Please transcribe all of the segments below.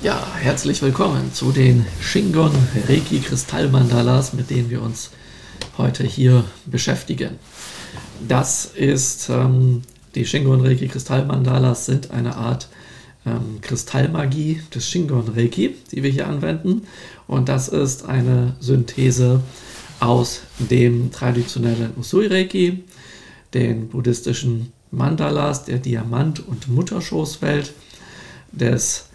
Ja, herzlich willkommen zu den Shingon Reiki Kristallmandalas, mit denen wir uns heute hier beschäftigen. Das ist ähm, die Shingon Reiki Kristallmandalas sind eine Art ähm, Kristallmagie des Shingon Reiki, die wir hier anwenden. Und das ist eine Synthese aus dem traditionellen Usui Reiki, den buddhistischen Mandalas, der Diamant- und Mutterschoßwelt, des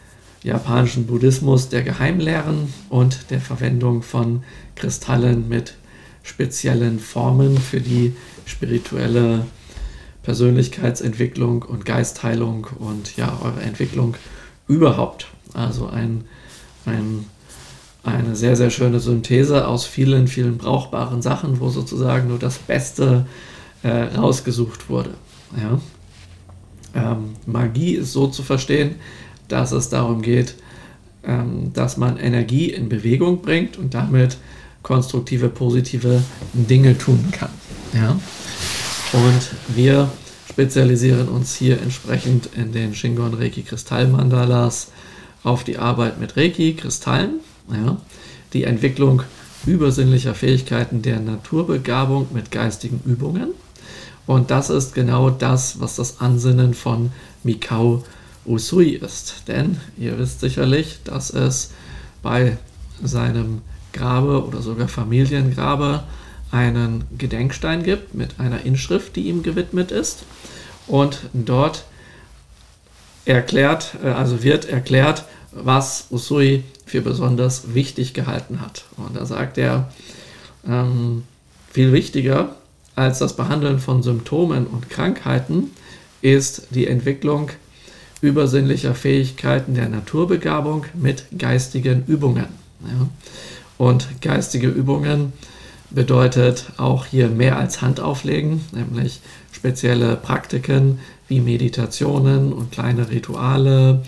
japanischen Buddhismus der Geheimlehren und der Verwendung von Kristallen mit speziellen Formen für die spirituelle Persönlichkeitsentwicklung und Geistheilung und ja, eure Entwicklung überhaupt. Also ein, ein, eine sehr, sehr schöne Synthese aus vielen, vielen brauchbaren Sachen, wo sozusagen nur das Beste äh, rausgesucht wurde. Ja? Ähm, Magie ist so zu verstehen, dass es darum geht, ähm, dass man Energie in Bewegung bringt und damit konstruktive, positive Dinge tun kann. Ja? Und wir spezialisieren uns hier entsprechend in den Shingon Reiki Kristallmandalas auf die Arbeit mit Reiki, Kristallen, ja? die Entwicklung übersinnlicher Fähigkeiten der Naturbegabung mit geistigen Übungen. Und das ist genau das, was das Ansinnen von Mikao ist Usui ist. Denn ihr wisst sicherlich, dass es bei seinem Grabe oder sogar Familiengrabe einen Gedenkstein gibt mit einer Inschrift, die ihm gewidmet ist. Und dort erklärt, äh, also wird erklärt, was Usui für besonders wichtig gehalten hat. Und da sagt er, ähm, viel wichtiger als das Behandeln von Symptomen und Krankheiten ist die Entwicklung übersinnlicher Fähigkeiten der Naturbegabung mit geistigen Übungen. Ja. Und geistige Übungen bedeutet auch hier mehr als Handauflegen, nämlich spezielle Praktiken wie Meditationen und kleine Rituale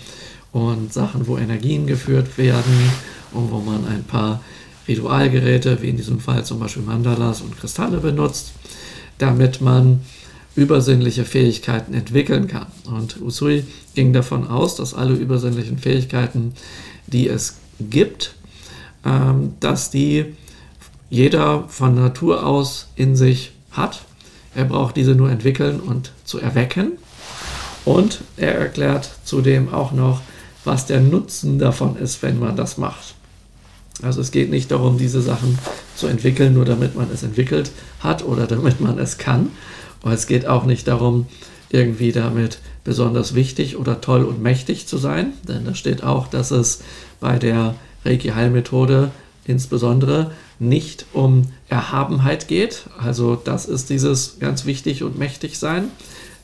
und Sachen, wo Energien geführt werden und wo man ein paar Ritualgeräte, wie in diesem Fall zum Beispiel Mandalas und Kristalle benutzt, damit man übersinnliche Fähigkeiten entwickeln kann. Und Usui ging davon aus, dass alle übersinnlichen Fähigkeiten, die es gibt, ähm, dass die jeder von Natur aus in sich hat. Er braucht diese nur entwickeln und zu erwecken. Und er erklärt zudem auch noch, was der Nutzen davon ist, wenn man das macht. Also es geht nicht darum, diese Sachen zu entwickeln, nur damit man es entwickelt hat oder damit man es kann, aber es geht auch nicht darum, irgendwie damit besonders wichtig oder toll und mächtig zu sein, denn da steht auch, dass es bei der Reiki-Heilmethode insbesondere nicht um Erhabenheit geht. Also das ist dieses ganz wichtig und mächtig sein.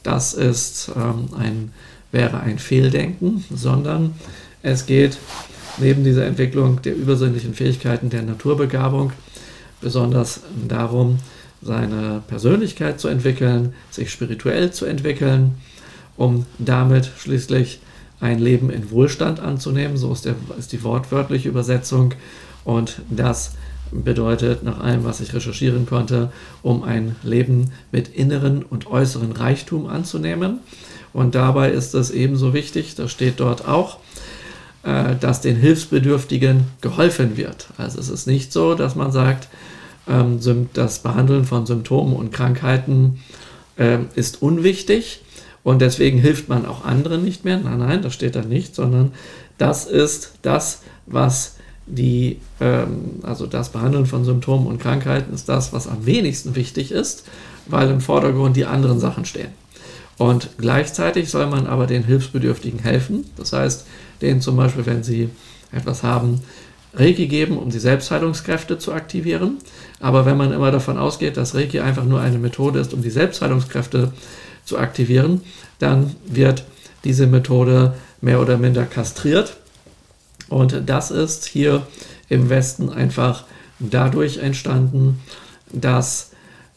Das ist ähm, ein, wäre ein Fehldenken, sondern es geht neben dieser Entwicklung der übersinnlichen Fähigkeiten der Naturbegabung besonders darum, seine Persönlichkeit zu entwickeln, sich spirituell zu entwickeln, um damit schließlich ein Leben in Wohlstand anzunehmen. So ist, der, ist die wortwörtliche Übersetzung. Und das bedeutet, nach allem, was ich recherchieren konnte, um ein Leben mit inneren und äußeren Reichtum anzunehmen. Und dabei ist es ebenso wichtig, das steht dort auch, äh, dass den Hilfsbedürftigen geholfen wird. Also es ist nicht so, dass man sagt, ähm, das Behandeln von Symptomen und Krankheiten ähm, ist unwichtig und deswegen hilft man auch anderen nicht mehr. Nein, nein, das steht da nicht, sondern das ist das, was die, ähm, also das Behandeln von Symptomen und Krankheiten ist das, was am wenigsten wichtig ist, weil im Vordergrund die anderen Sachen stehen. Und gleichzeitig soll man aber den Hilfsbedürftigen helfen. Das heißt, denen zum Beispiel, wenn sie etwas haben, Reiki geben, um die Selbstheilungskräfte zu aktivieren. Aber wenn man immer davon ausgeht, dass Reiki einfach nur eine Methode ist, um die Selbstheilungskräfte zu aktivieren, dann wird diese Methode mehr oder minder kastriert. Und das ist hier im Westen einfach dadurch entstanden, dass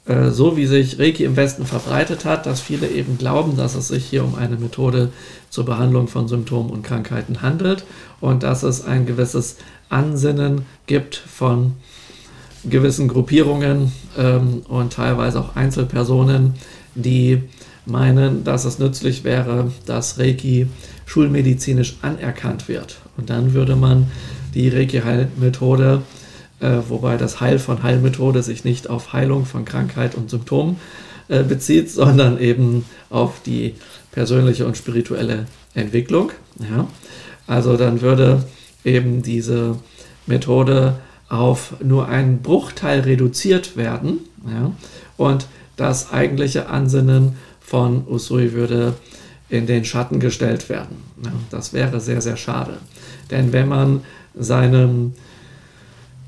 äh, so wie sich Reiki im Westen verbreitet hat, dass viele eben glauben, dass es sich hier um eine Methode zur Behandlung von Symptomen und Krankheiten handelt und dass es ein gewisses Ansinnen gibt von gewissen Gruppierungen ähm, und teilweise auch Einzelpersonen, die meinen, dass es nützlich wäre, dass Reiki schulmedizinisch anerkannt wird. Und dann würde man die Reiki-Heilmethode, äh, wobei das Heil von Heilmethode sich nicht auf Heilung von Krankheit und Symptomen äh, bezieht, sondern eben auf die persönliche und spirituelle Entwicklung. Ja? Also dann würde eben diese Methode auf nur einen Bruchteil reduziert werden. Ja? Und das eigentliche Ansinnen von Usui würde in den Schatten gestellt werden. Ja, das wäre sehr, sehr schade. Denn wenn man seinem,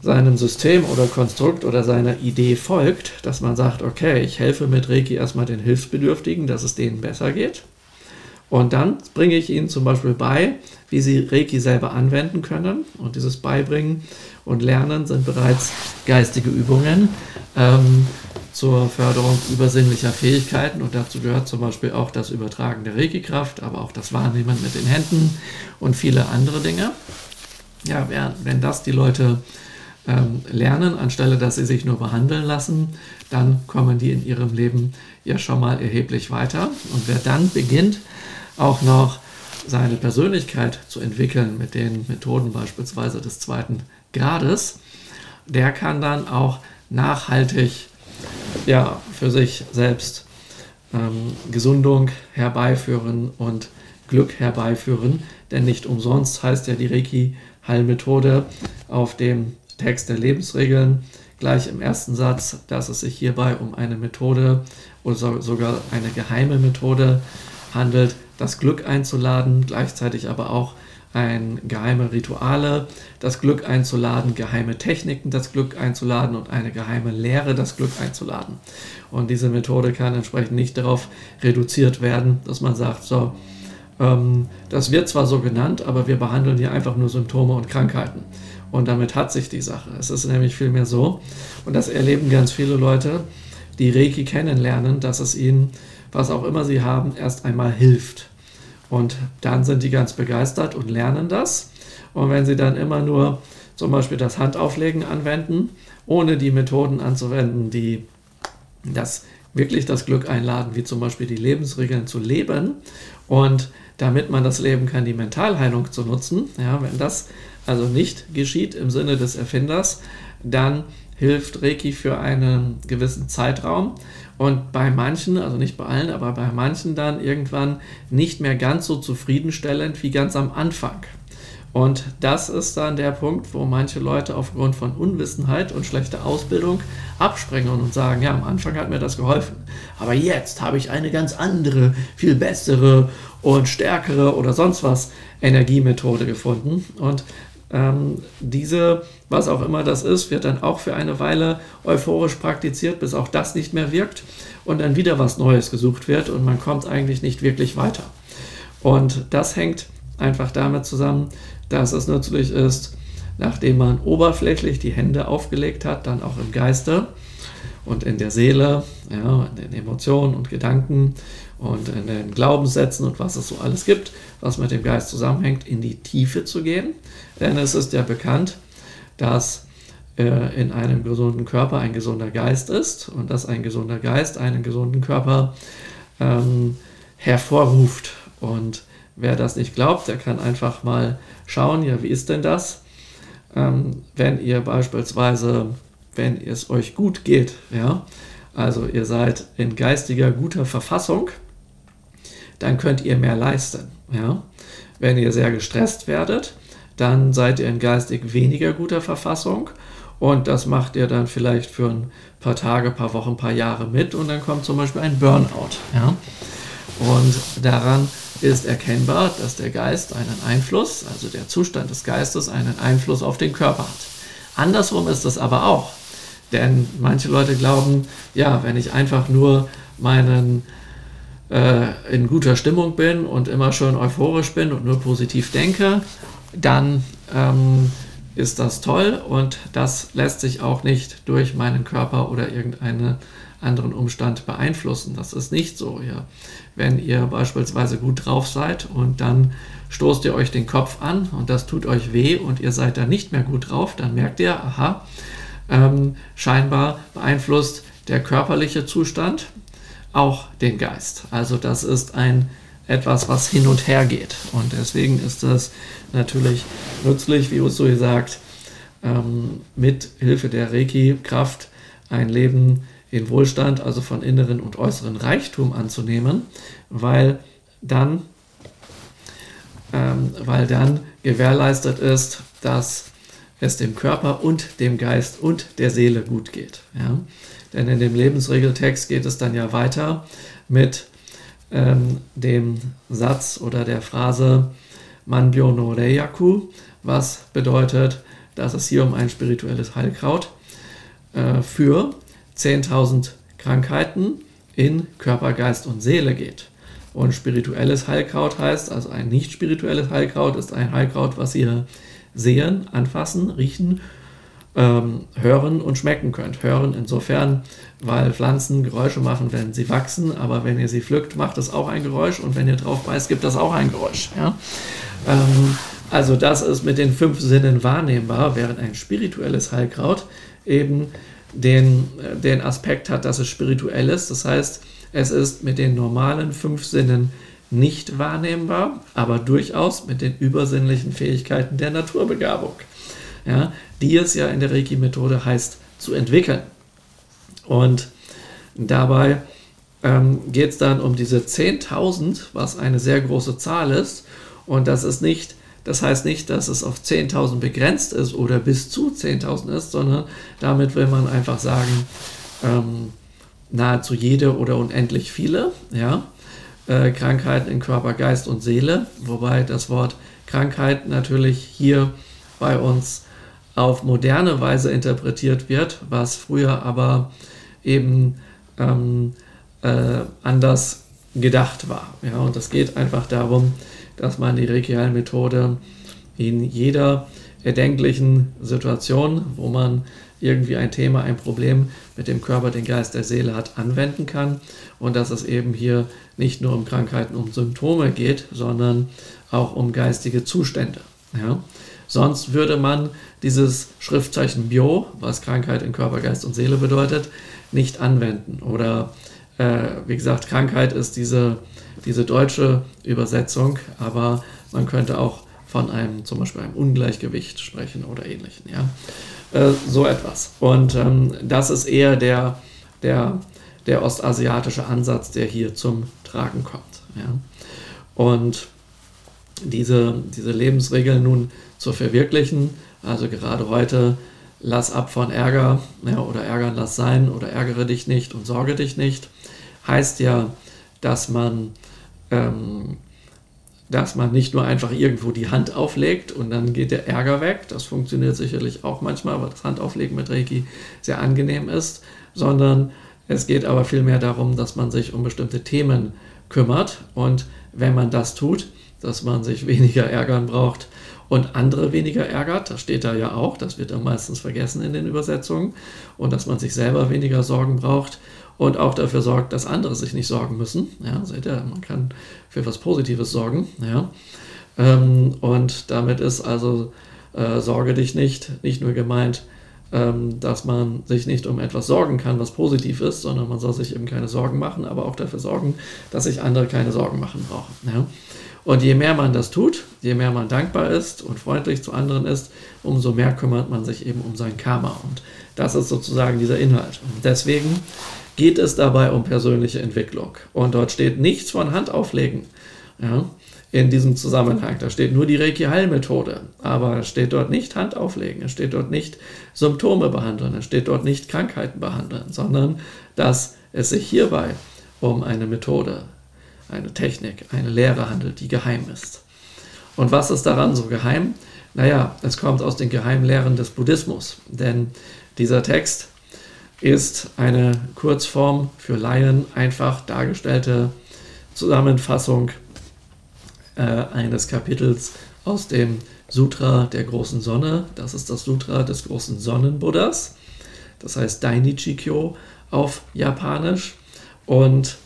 seinem System oder Konstrukt oder seiner Idee folgt, dass man sagt, okay, ich helfe mit Reiki erstmal den Hilfsbedürftigen, dass es denen besser geht. Und dann bringe ich ihnen zum Beispiel bei, wie sie Reiki selber anwenden können. Und dieses Beibringen und Lernen sind bereits geistige Übungen. Ähm, zur Förderung übersinnlicher Fähigkeiten und dazu gehört zum Beispiel auch das Übertragen der Reiki-Kraft, aber auch das Wahrnehmen mit den Händen und viele andere Dinge. Ja, wenn das die Leute ähm, lernen, anstelle dass sie sich nur behandeln lassen, dann kommen die in ihrem Leben ja schon mal erheblich weiter. Und wer dann beginnt, auch noch seine Persönlichkeit zu entwickeln mit den Methoden beispielsweise des zweiten Grades, der kann dann auch nachhaltig ja, für sich selbst ähm, Gesundung herbeiführen und Glück herbeiführen. Denn nicht umsonst heißt ja die Reiki-Heilmethode auf dem Text der Lebensregeln gleich im ersten Satz, dass es sich hierbei um eine Methode oder sogar eine geheime Methode handelt, das Glück einzuladen, gleichzeitig aber auch ein geheime Rituale, das Glück einzuladen, geheime Techniken, das Glück einzuladen und eine geheime Lehre, das Glück einzuladen. Und diese Methode kann entsprechend nicht darauf reduziert werden, dass man sagt, so, ähm, das wird zwar so genannt, aber wir behandeln hier einfach nur Symptome und Krankheiten. Und damit hat sich die Sache. Es ist nämlich vielmehr so, und das erleben ganz viele Leute, die Reiki kennenlernen, dass es ihnen, was auch immer sie haben, erst einmal hilft. Und dann sind die ganz begeistert und lernen das. Und wenn sie dann immer nur zum Beispiel das Handauflegen anwenden, ohne die Methoden anzuwenden, die das wirklich das Glück einladen, wie zum Beispiel die Lebensregeln zu leben und damit man das leben kann, die Mentalheilung zu nutzen. Ja, wenn das also nicht geschieht im Sinne des Erfinders, dann hilft Reiki für einen gewissen Zeitraum und bei manchen, also nicht bei allen, aber bei manchen dann irgendwann nicht mehr ganz so zufriedenstellend wie ganz am Anfang. Und das ist dann der Punkt, wo manche Leute aufgrund von Unwissenheit und schlechter Ausbildung abspringen und sagen, ja, am Anfang hat mir das geholfen, aber jetzt habe ich eine ganz andere, viel bessere und stärkere oder sonst was Energiemethode gefunden. Und ähm, diese, was auch immer das ist, wird dann auch für eine Weile euphorisch praktiziert, bis auch das nicht mehr wirkt und dann wieder was Neues gesucht wird und man kommt eigentlich nicht wirklich weiter. Und das hängt einfach damit zusammen, dass es nützlich ist, nachdem man oberflächlich die Hände aufgelegt hat, dann auch im Geiste und in der Seele, ja, in den Emotionen und Gedanken und in den Glaubenssätzen und was es so alles gibt, was mit dem Geist zusammenhängt, in die Tiefe zu gehen. Denn es ist ja bekannt, dass äh, in einem gesunden Körper ein gesunder Geist ist und dass ein gesunder Geist einen gesunden Körper ähm, hervorruft. Und wer das nicht glaubt, der kann einfach mal schauen, ja, wie ist denn das? Ähm, wenn ihr beispielsweise, wenn es euch gut geht, ja, also ihr seid in geistiger guter Verfassung, dann könnt ihr mehr leisten. Ja? Wenn ihr sehr gestresst werdet, dann seid ihr in geistig weniger guter Verfassung und das macht ihr dann vielleicht für ein paar Tage, paar Wochen, paar Jahre mit und dann kommt zum Beispiel ein Burnout. Ja? Und daran ist erkennbar, dass der Geist einen Einfluss, also der Zustand des Geistes einen Einfluss auf den Körper hat. Andersrum ist es aber auch. Denn manche Leute glauben, ja, wenn ich einfach nur meinen äh, in guter Stimmung bin und immer schön euphorisch bin und nur positiv denke, dann ähm, ist das toll und das lässt sich auch nicht durch meinen Körper oder irgendeinen anderen Umstand beeinflussen. Das ist nicht so. Ja. Wenn ihr beispielsweise gut drauf seid und dann stoßt ihr euch den Kopf an und das tut euch weh und ihr seid dann nicht mehr gut drauf, dann merkt ihr, aha, ähm, scheinbar beeinflusst der körperliche Zustand auch den Geist. Also das ist ein etwas, was hin und her geht. Und deswegen ist es natürlich nützlich, wie Usui sagt, ähm, mit Hilfe der Reiki-Kraft ein Leben in Wohlstand, also von inneren und äußeren Reichtum anzunehmen, weil dann, ähm, weil dann gewährleistet ist, dass es dem Körper und dem Geist und der Seele gut geht. Ja? Denn in dem Lebensregeltext geht es dann ja weiter mit ähm, dem Satz oder der Phrase Manbyo no Reiyaku, was bedeutet, dass es hier um ein spirituelles Heilkraut äh, für 10.000 Krankheiten in Körper, Geist und Seele geht. Und spirituelles Heilkraut heißt, also ein nicht spirituelles Heilkraut ist ein Heilkraut, was ihr sehen, anfassen, riechen, ähm, hören und schmecken könnt. Hören insofern, weil Pflanzen Geräusche machen, wenn sie wachsen, aber wenn ihr sie pflückt, macht es auch ein Geräusch und wenn ihr drauf beißt, gibt das auch ein Geräusch. Ja? Ähm, also das ist mit den fünf Sinnen wahrnehmbar, während ein spirituelles Heilkraut eben den, äh, den Aspekt hat, dass es spirituell ist. Das heißt, es ist mit den normalen fünf Sinnen nicht wahrnehmbar, aber durchaus mit den übersinnlichen Fähigkeiten der Naturbegabung, ja, die es ja in der Reiki-Methode heißt zu entwickeln. Und dabei ähm, geht es dann um diese 10.000, was eine sehr große Zahl ist. Und das ist nicht, das heißt nicht, dass es auf 10.000 begrenzt ist oder bis zu 10.000 ist, sondern damit will man einfach sagen, ähm, nahezu jede oder unendlich viele, ja, äh, Krankheiten in Körper, Geist und Seele, wobei das Wort Krankheit natürlich hier bei uns auf moderne Weise interpretiert wird, was früher aber eben ähm, äh, anders gedacht war. Ja, und es geht einfach darum, dass man die Reiki-Methode in jeder erdenklichen Situation, wo man irgendwie ein Thema, ein Problem mit dem Körper, den Geist, der Seele hat, anwenden kann und dass es eben hier nicht nur um Krankheiten, um Symptome geht, sondern auch um geistige Zustände. Ja? Sonst würde man dieses Schriftzeichen Bio, was Krankheit in Körper, Geist und Seele bedeutet, nicht anwenden. Oder äh, wie gesagt, Krankheit ist diese, diese deutsche Übersetzung, aber man könnte auch von einem zum Beispiel einem Ungleichgewicht sprechen oder ähnlichen. Ja? Äh, so etwas. Und ähm, das ist eher der, der, der ostasiatische Ansatz, der hier zum Tragen kommt. Ja? Und diese, diese Lebensregeln nun zu verwirklichen, also gerade heute, lass ab von Ärger ja, oder ärgern lass sein oder ärgere dich nicht und sorge dich nicht, heißt ja, dass man ähm, dass man nicht nur einfach irgendwo die Hand auflegt und dann geht der Ärger weg. Das funktioniert sicherlich auch manchmal, weil das Handauflegen mit Reiki sehr angenehm ist, sondern es geht aber vielmehr darum, dass man sich um bestimmte Themen kümmert. Und wenn man das tut, dass man sich weniger ärgern braucht und andere weniger ärgert, das steht da ja auch, das wird dann meistens vergessen in den Übersetzungen, und dass man sich selber weniger Sorgen braucht und auch dafür sorgt, dass andere sich nicht sorgen müssen. Ja, seht ihr, man kann für was Positives sorgen. Ja. Ähm, und damit ist also äh, Sorge dich nicht, nicht nur gemeint, ähm, dass man sich nicht um etwas sorgen kann, was positiv ist, sondern man soll sich eben keine Sorgen machen, aber auch dafür sorgen, dass sich andere keine Sorgen machen brauchen. Ja. Und je mehr man das tut, je mehr man dankbar ist und freundlich zu anderen ist, umso mehr kümmert man sich eben um sein Karma. Und das ist sozusagen dieser Inhalt. Und deswegen geht es dabei um persönliche Entwicklung. Und dort steht nichts von Handauflegen ja, in diesem Zusammenhang. Da steht nur die Reiki-Heilmethode. Aber es steht dort nicht Handauflegen, es steht dort nicht Symptome behandeln, es steht dort nicht Krankheiten behandeln, sondern dass es sich hierbei um eine Methode, eine Technik, eine Lehre handelt, die geheim ist. Und was ist daran so geheim? Naja, es kommt aus den Geheimlehren des Buddhismus. Denn dieser Text ist eine Kurzform für Laien einfach dargestellte Zusammenfassung äh, eines Kapitels aus dem Sutra der großen Sonne. Das ist das Sutra des großen Sonnenbuddhas. Das heißt Dainichi-kyo auf Japanisch. Und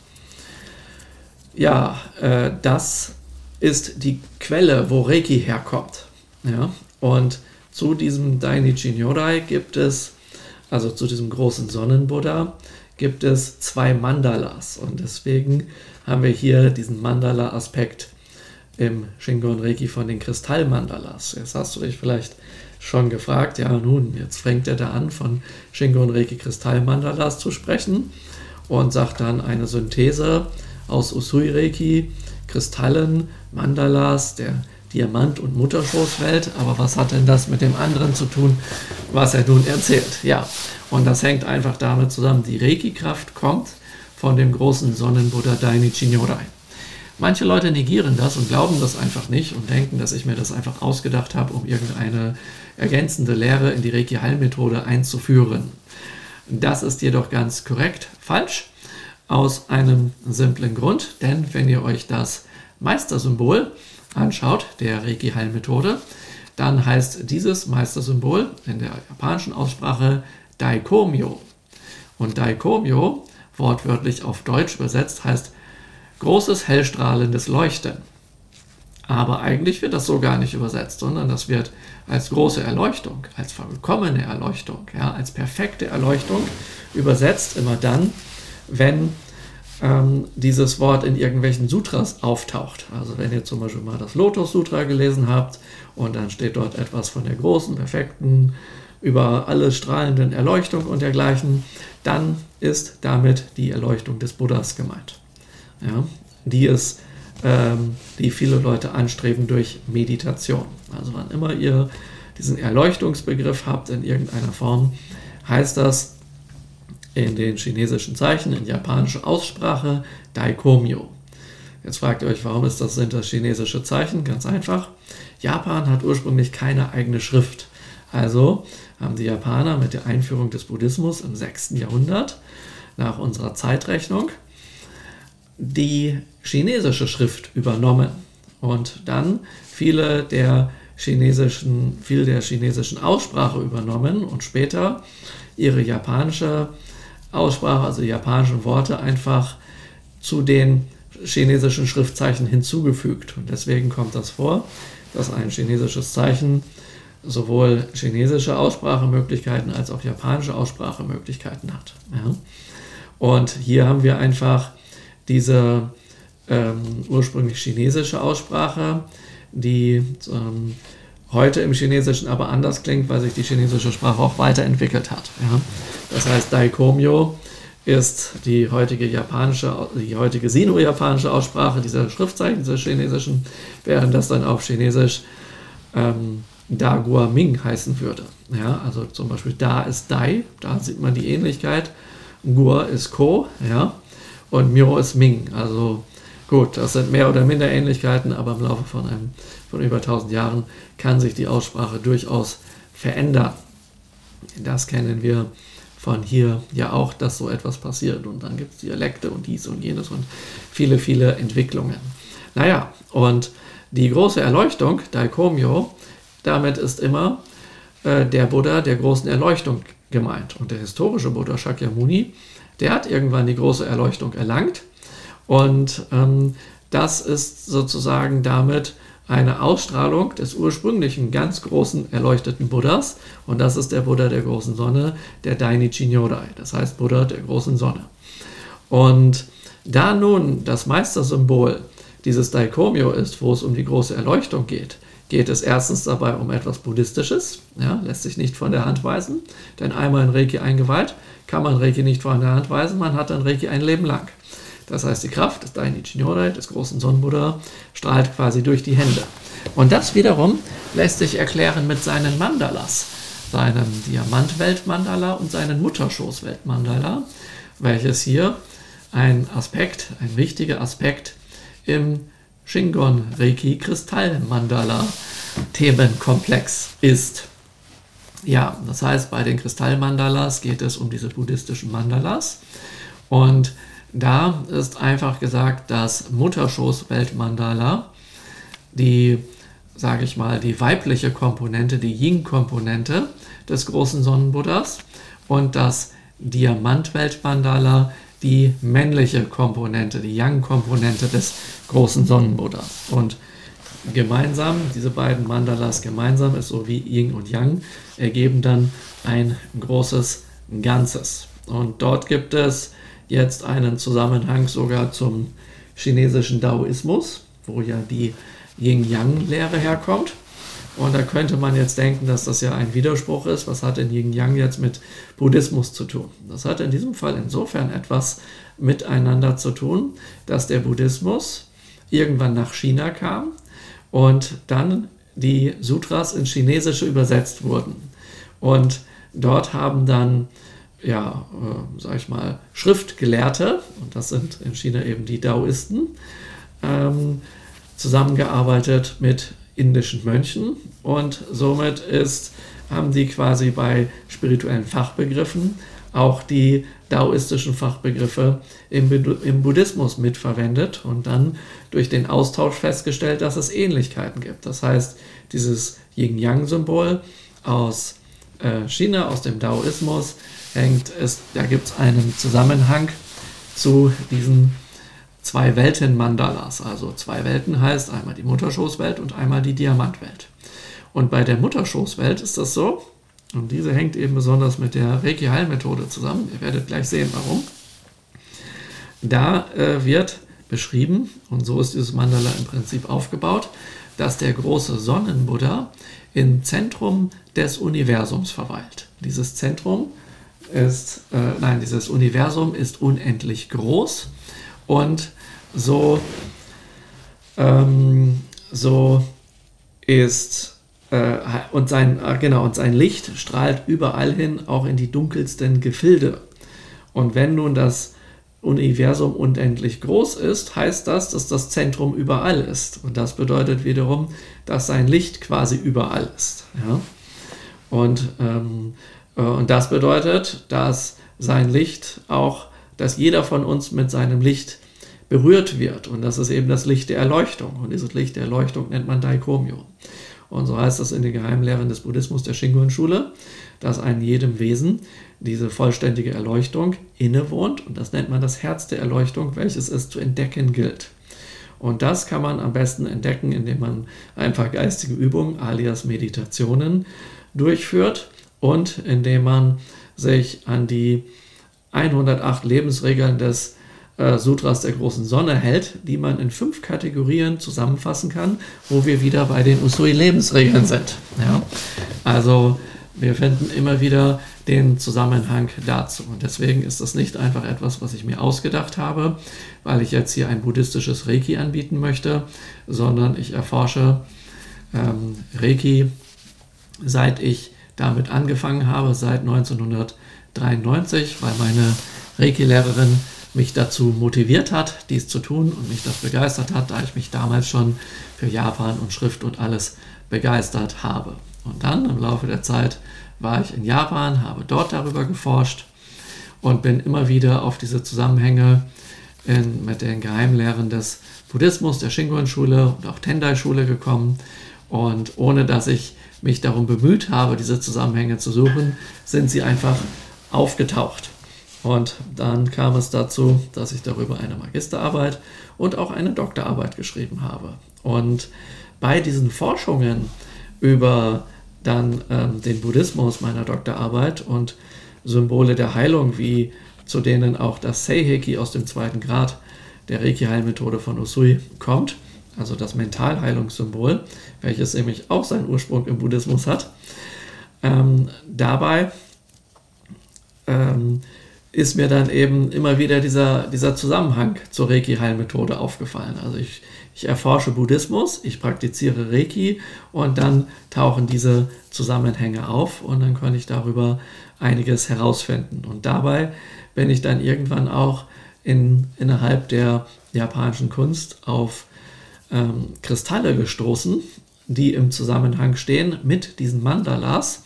ja, äh, das ist die Quelle, wo Reiki herkommt. Ja? Und zu diesem Dainichi Nyorai gibt es also zu diesem großen Sonnenbuddha, gibt es zwei Mandalas und deswegen haben wir hier diesen Mandala-Aspekt im Shingon Reiki von den Kristallmandalas. Jetzt hast du dich vielleicht schon gefragt, ja nun, jetzt fängt er da an, von Shingon Reiki Kristallmandalas zu sprechen und sagt dann eine Synthese aus Usui Reiki, Kristallen, Mandalas, der Diamant- und Mutterschoßwelt. Aber was hat denn das mit dem anderen zu tun, was er nun erzählt? Ja, und das hängt einfach damit zusammen. Die Reiki-Kraft kommt von dem großen Sonnenbuddha Dainichi Nyorai. Manche Leute negieren das und glauben das einfach nicht und denken, dass ich mir das einfach ausgedacht habe, um irgendeine ergänzende Lehre in die Reiki-Heilmethode einzuführen. Das ist jedoch ganz korrekt falsch, aus einem simplen Grund, denn wenn ihr euch das Meistersymbol anschaut, der Reiki-Heilmethode, dann heißt dieses Meistersymbol in der japanischen Aussprache Daikomyo. Und Daikomyo, wortwörtlich auf Deutsch übersetzt, heißt großes hellstrahlendes Leuchten. Aber eigentlich wird das so gar nicht übersetzt, sondern das wird als große Erleuchtung, als vollkommene Erleuchtung, ja, als perfekte Erleuchtung übersetzt, immer dann, wenn ähm, dieses Wort in irgendwelchen Sutras auftaucht. Also wenn ihr zum Beispiel mal das Lotus Sutra gelesen habt und dann steht dort etwas von der großen, perfekten, über alles strahlenden Erleuchtung und dergleichen, dann ist damit die Erleuchtung des Buddhas gemeint. Ja, die ist ähm, die viele Leute anstreben durch Meditation. Also wann immer ihr diesen Erleuchtungsbegriff habt in irgendeiner Form, heißt das in den chinesischen Zeichen, in japanischer Aussprache, Daikomyo. Jetzt fragt ihr euch, warum ist das, sind das chinesische Zeichen? Ganz einfach. Japan hat ursprünglich keine eigene Schrift. Also haben die Japaner mit der Einführung des Buddhismus im 6. Jahrhundert nach unserer Zeitrechnung die chinesische Schrift übernommen und dann viele der chinesischen, viel der chinesischen Aussprache übernommen und später ihre japanische Aussprache, also japanischen Worte einfach zu den chinesischen Schriftzeichen hinzugefügt. Und deswegen kommt das vor, dass ein chinesisches Zeichen sowohl chinesische Aussprachemöglichkeiten als auch japanische Aussprachemöglichkeiten hat. Ja. Und hier haben wir einfach diese ähm, ursprünglich chinesische Aussprache, die ähm, heute im Chinesischen aber anders klingt, weil sich die chinesische Sprache auch weiterentwickelt hat. Ja. Das heißt, Daikomyo ist die heutige japanische, die heutige sino-japanische Aussprache dieser Schriftzeichen, dieser chinesischen, während das dann auf Chinesisch ähm, Da Gua Ming heißen würde. Ja, also zum Beispiel Da ist Dai, da sieht man die Ähnlichkeit. Gua ist Ko, ja, und Myo ist Ming. Also gut, das sind mehr oder minder Ähnlichkeiten, aber im Laufe von, einem, von über 1000 Jahren kann sich die Aussprache durchaus verändern. Das kennen wir von hier ja auch, dass so etwas passiert. Und dann gibt es Dialekte und dies und jenes und viele, viele Entwicklungen. Naja, und die große Erleuchtung, Daikomyo, damit ist immer äh, der Buddha der großen Erleuchtung gemeint. Und der historische Buddha Shakyamuni der hat irgendwann die große Erleuchtung erlangt. Und ähm, das ist sozusagen damit eine Ausstrahlung des ursprünglichen ganz großen erleuchteten Buddhas. Und das ist der Buddha der großen Sonne, der Dainichi Nyorai, das heißt Buddha der großen Sonne. Und da nun das Meistersymbol dieses Daikomyo ist, wo es um die große Erleuchtung geht, geht es erstens dabei um etwas Buddhistisches, ja, lässt sich nicht von der Hand weisen, denn einmal in Reiki eingeweiht, kann man Reiki nicht von der Hand weisen, man hat dann Reiki ein Leben lang. Das heißt, die Kraft des Dainichi Nyorai, des großen Sonnenbuddha, strahlt quasi durch die Hände. Und das wiederum lässt sich erklären mit seinen Mandalas, seinem Diamantweltmandala und seinen Mutterschoßweltmandala, welches hier ein Aspekt, ein wichtiger Aspekt im Shingon Reiki Kristallmandala Themenkomplex ist. Ja, das heißt, bei den Kristallmandalas geht es um diese buddhistischen Mandalas. Und da ist einfach gesagt, dass Mutterschoß-Weltmandala die, sage ich mal, die weibliche Komponente, die Yin-Komponente des großen Sonnenbuddhas und das Diamantweltmandala die männliche Komponente, die Yang-Komponente des großen Sonnenbuddhas. Und gemeinsam, diese beiden Mandalas gemeinsam, ist so wie Yin und Yang, ergeben dann ein großes Ganzes. Und dort gibt es jetzt einen Zusammenhang sogar zum chinesischen Daoismus, wo ja die Yin-Yang-Lehre herkommt. Und da könnte man jetzt denken, dass das ja ein Widerspruch ist. Was hat denn Yin-Yang jetzt mit Buddhismus zu tun? Das hat in diesem Fall insofern etwas miteinander zu tun, dass der Buddhismus irgendwann nach China kam und dann die Sutras ins Chinesische übersetzt wurden. Und dort haben dann, ja, äh, sag ich mal, Schriftgelehrte, und das sind in China eben die Daoisten, ähm, zusammengearbeitet mit indischen Mönchen und somit ist, haben die quasi bei spirituellen Fachbegriffen auch die daoistischen Fachbegriffe im, im Buddhismus mitverwendet und dann durch den Austausch festgestellt, dass es Ähnlichkeiten gibt. Das heißt, dieses Yin-Yang-Symbol aus äh, China, aus dem Daoismus, hängt es, da gibt es einen Zusammenhang zu diesen zwei Welten-Mandalas. Also zwei Welten heißt einmal die Mutterschoßwelt und einmal die Diamantwelt. Und bei der Mutterschoßwelt ist das so, und diese hängt eben besonders mit der Reiki-Heilmethode zusammen. Ihr werdet gleich sehen, warum. Da äh, wird beschrieben, und so ist dieses Mandala im Prinzip aufgebaut, dass der große Sonnenbuddha im Zentrum des Universums verweilt. Dieses Zentrum ist, äh, nein, dieses Universum ist unendlich groß und so, ähm, so ist äh, und sein, äh, genau, und sein Licht strahlt überall hin, auch in die dunkelsten Gefilde. Und wenn nun das Universum unendlich groß ist, heißt das, dass das Zentrum überall ist. Und das bedeutet wiederum, dass sein Licht quasi überall ist. Ja? Und, ähm, äh, und das bedeutet, dass sein Licht auch, dass jeder von uns mit seinem Licht berührt wird. Und das ist eben das Licht der Erleuchtung. Und dieses Licht der Erleuchtung nennt man Daikomyo. Und so heißt das in den Geheimlehren des Buddhismus der Shingon-Schule, dass ein jedem Wesen diese vollständige Erleuchtung innewohnt. Und das nennt man das Herz der Erleuchtung, welches es zu entdecken gilt. Und das kann man am besten entdecken, indem man einfach geistige Übungen, alias Meditationen, durchführt und indem man sich an die 108 Lebensregeln des äh, Sutras der großen Sonne hält, die man in fünf Kategorien zusammenfassen kann, wo wir wieder bei den Usui-Lebensregeln sind. Ja? Also wir finden immer wieder den Zusammenhang dazu. Und deswegen ist das nicht einfach etwas, was ich mir ausgedacht habe, weil ich jetzt hier ein buddhistisches Reiki anbieten möchte, sondern ich erforsche ähm, Reiki, seit ich damit angefangen habe, seit 1993, weil meine Reiki-Lehrerin mich dazu motiviert hat, dies zu tun und mich das begeistert hat, da ich mich damals schon für Japan und Schrift und alles begeistert habe. Und dann im Laufe der Zeit war ich in Japan, habe dort darüber geforscht und bin immer wieder auf diese Zusammenhänge in, mit den Geheimlehren des Buddhismus, der Shingon-Schule und auch Tendai-Schule gekommen. Und ohne dass ich mich darum bemüht habe, diese Zusammenhänge zu suchen, sind sie einfach aufgetaucht. Und dann kam es dazu, dass ich darüber eine Magisterarbeit und auch eine Doktorarbeit geschrieben habe. Und bei diesen Forschungen über dann ähm, den Buddhismus meiner Doktorarbeit und Symbole der Heilung, wie zu denen auch das Seiheki aus dem zweiten Grad der Reiki-Heilmethode von Usui kommt, also das Mentalheilungssymbol, welches nämlich auch seinen Ursprung im Buddhismus hat. Ähm, dabei ähm, ist mir dann eben immer wieder dieser, dieser Zusammenhang zur Reiki-Heilmethode aufgefallen. Also ich, ich erforsche Buddhismus, ich praktiziere Reiki und dann tauchen diese Zusammenhänge auf und dann kann ich darüber einiges herausfinden. Und dabei bin ich dann irgendwann auch in, innerhalb der japanischen Kunst auf ähm, Kristalle gestoßen, die im Zusammenhang stehen mit diesen Mandalas.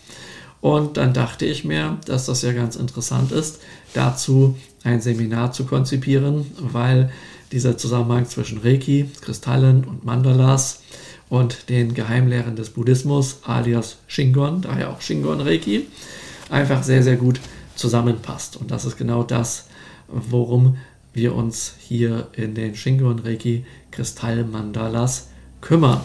Und dann dachte ich mir, dass das ja ganz interessant ist, dazu ein Seminar zu konzipieren, weil dieser Zusammenhang zwischen Reiki, Kristallen und Mandalas und den Geheimlehren des Buddhismus, alias Shingon, daher auch Shingon Reiki, einfach sehr, sehr gut zusammenpasst. Und das ist genau das, worum wir uns hier in den Shingon Reiki Kristall Mandalas kümmern.